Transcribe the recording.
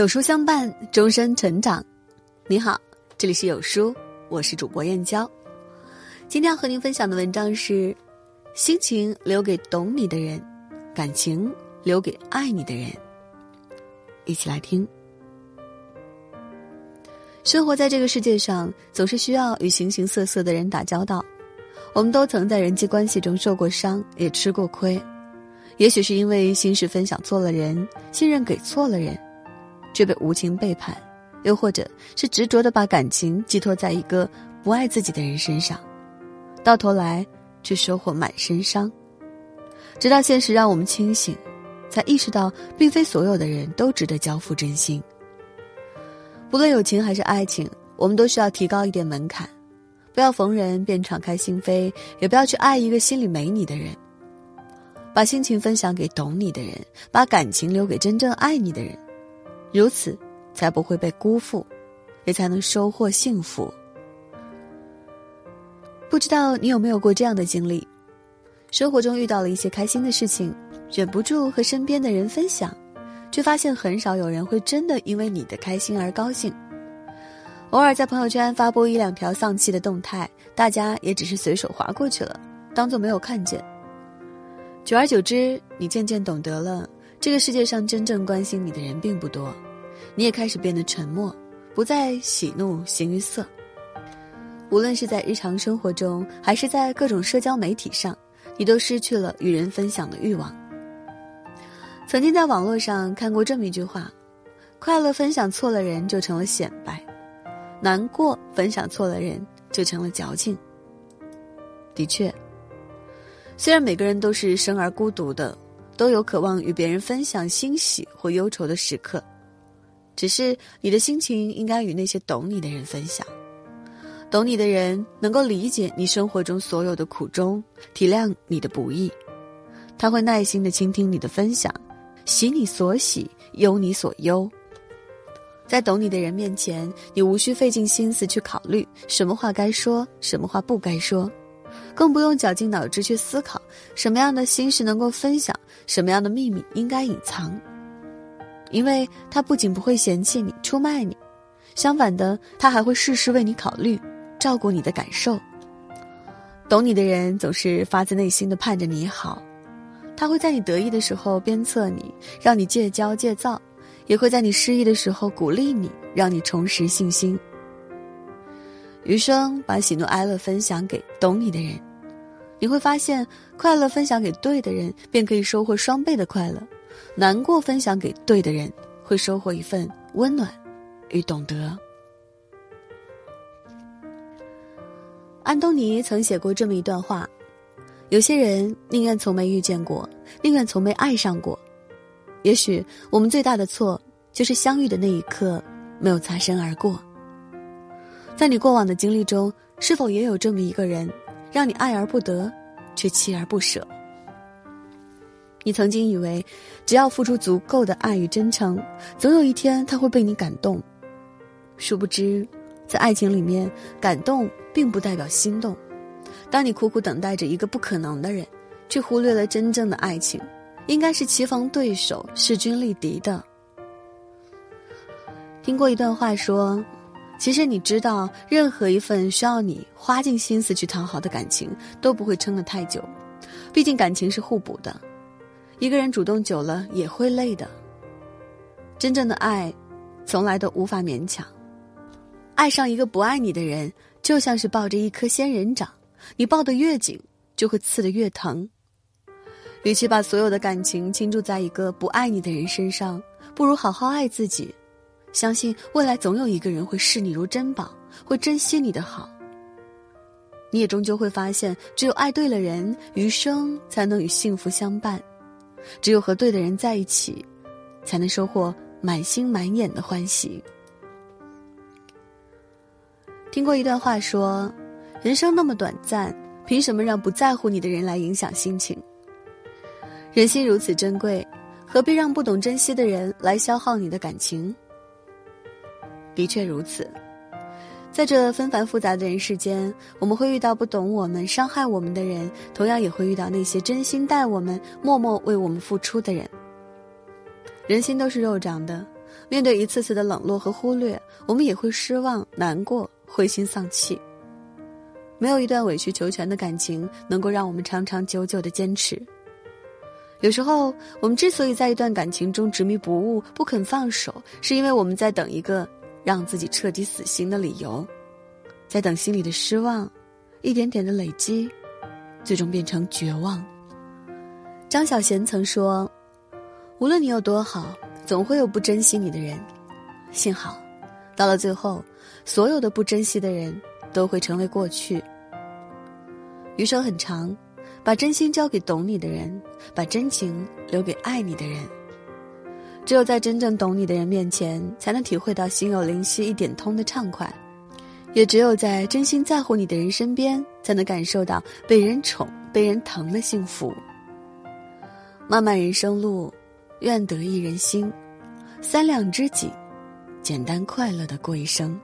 有书相伴，终身成长。你好，这里是有书，我是主播燕娇。今天要和您分享的文章是：心情留给懂你的人，感情留给爱你的人。一起来听。生活在这个世界上，总是需要与形形色色的人打交道。我们都曾在人际关系中受过伤，也吃过亏。也许是因为心事分享错了人，信任给错了人，却被无情背叛；又或者是执着的把感情寄托在一个不爱自己的人身上，到头来却收获满身伤。直到现实让我们清醒，才意识到，并非所有的人都值得交付真心。不论友情还是爱情，我们都需要提高一点门槛。不要逢人便敞开心扉，也不要去爱一个心里没你的人。把心情分享给懂你的人，把感情留给真正爱你的人，如此才不会被辜负，也才能收获幸福。不知道你有没有过这样的经历：生活中遇到了一些开心的事情，忍不住和身边的人分享，却发现很少有人会真的因为你的开心而高兴。偶尔在朋友圈发布一两条丧气的动态，大家也只是随手划过去了，当做没有看见。久而久之，你渐渐懂得了，这个世界上真正关心你的人并不多，你也开始变得沉默，不再喜怒形于色。无论是在日常生活中，还是在各种社交媒体上，你都失去了与人分享的欲望。曾经在网络上看过这么一句话：快乐分享错了人，就成了显摆。难过分享错了人，就成了矫情。的确，虽然每个人都是生而孤独的，都有渴望与别人分享欣喜或忧愁的时刻，只是你的心情应该与那些懂你的人分享。懂你的人能够理解你生活中所有的苦衷，体谅你的不易，他会耐心的倾听你的分享，喜你所喜，忧你所忧。在懂你的人面前，你无需费尽心思去考虑什么话该说，什么话不该说，更不用绞尽脑汁去思考什么样的心事能够分享，什么样的秘密应该隐藏。因为他不仅不会嫌弃你、出卖你，相反的，他还会事事为你考虑，照顾你的感受。懂你的人总是发自内心的盼着你好，他会在你得意的时候鞭策你，让你戒骄戒躁。也会在你失意的时候鼓励你，让你重拾信心。余生把喜怒哀乐分享给懂你的人，你会发现，快乐分享给对的人，便可以收获双倍的快乐；难过分享给对的人，会收获一份温暖与懂得。安东尼曾写过这么一段话：有些人宁愿从没遇见过，宁愿从没爱上过。也许我们最大的错，就是相遇的那一刻没有擦身而过。在你过往的经历中，是否也有这么一个人，让你爱而不得，却锲而不舍？你曾经以为，只要付出足够的爱与真诚，总有一天他会被你感动。殊不知，在爱情里面，感动并不代表心动。当你苦苦等待着一个不可能的人，却忽略了真正的爱情。应该是棋逢对手、势均力敌的。听过一段话说，其实你知道，任何一份需要你花尽心思去讨好的感情，都不会撑得太久。毕竟感情是互补的，一个人主动久了也会累的。真正的爱，从来都无法勉强。爱上一个不爱你的人，就像是抱着一颗仙人掌，你抱得越紧，就会刺得越疼。与其把所有的感情倾注在一个不爱你的人身上，不如好好爱自己。相信未来总有一个人会视你如珍宝，会珍惜你的好。你也终究会发现，只有爱对了人，余生才能与幸福相伴；只有和对的人在一起，才能收获满心满眼的欢喜。听过一段话说：“人生那么短暂，凭什么让不在乎你的人来影响心情？”人心如此珍贵，何必让不懂珍惜的人来消耗你的感情？的确如此，在这纷繁复杂的人世间，我们会遇到不懂我们、伤害我们的人，同样也会遇到那些真心待我们、默默为我们付出的人。人心都是肉长的，面对一次次的冷落和忽略，我们也会失望、难过、灰心丧气。没有一段委曲求全的感情能够让我们长长久久的坚持。有时候，我们之所以在一段感情中执迷不悟、不肯放手，是因为我们在等一个让自己彻底死心的理由，在等心里的失望一点点的累积，最终变成绝望。张小娴曾说：“无论你有多好，总会有不珍惜你的人。幸好，到了最后，所有的不珍惜的人都会成为过去。余生很长，把真心交给懂你的人，把真情留给爱你的人。只有在真正懂你的人面前，才能体会到心有灵犀一点通的畅快；也只有在真心在乎你的人身边，才能感受到被人宠、被人疼的幸福。”漫漫人生路，愿得一人心，三两知己，简单快乐的过一生。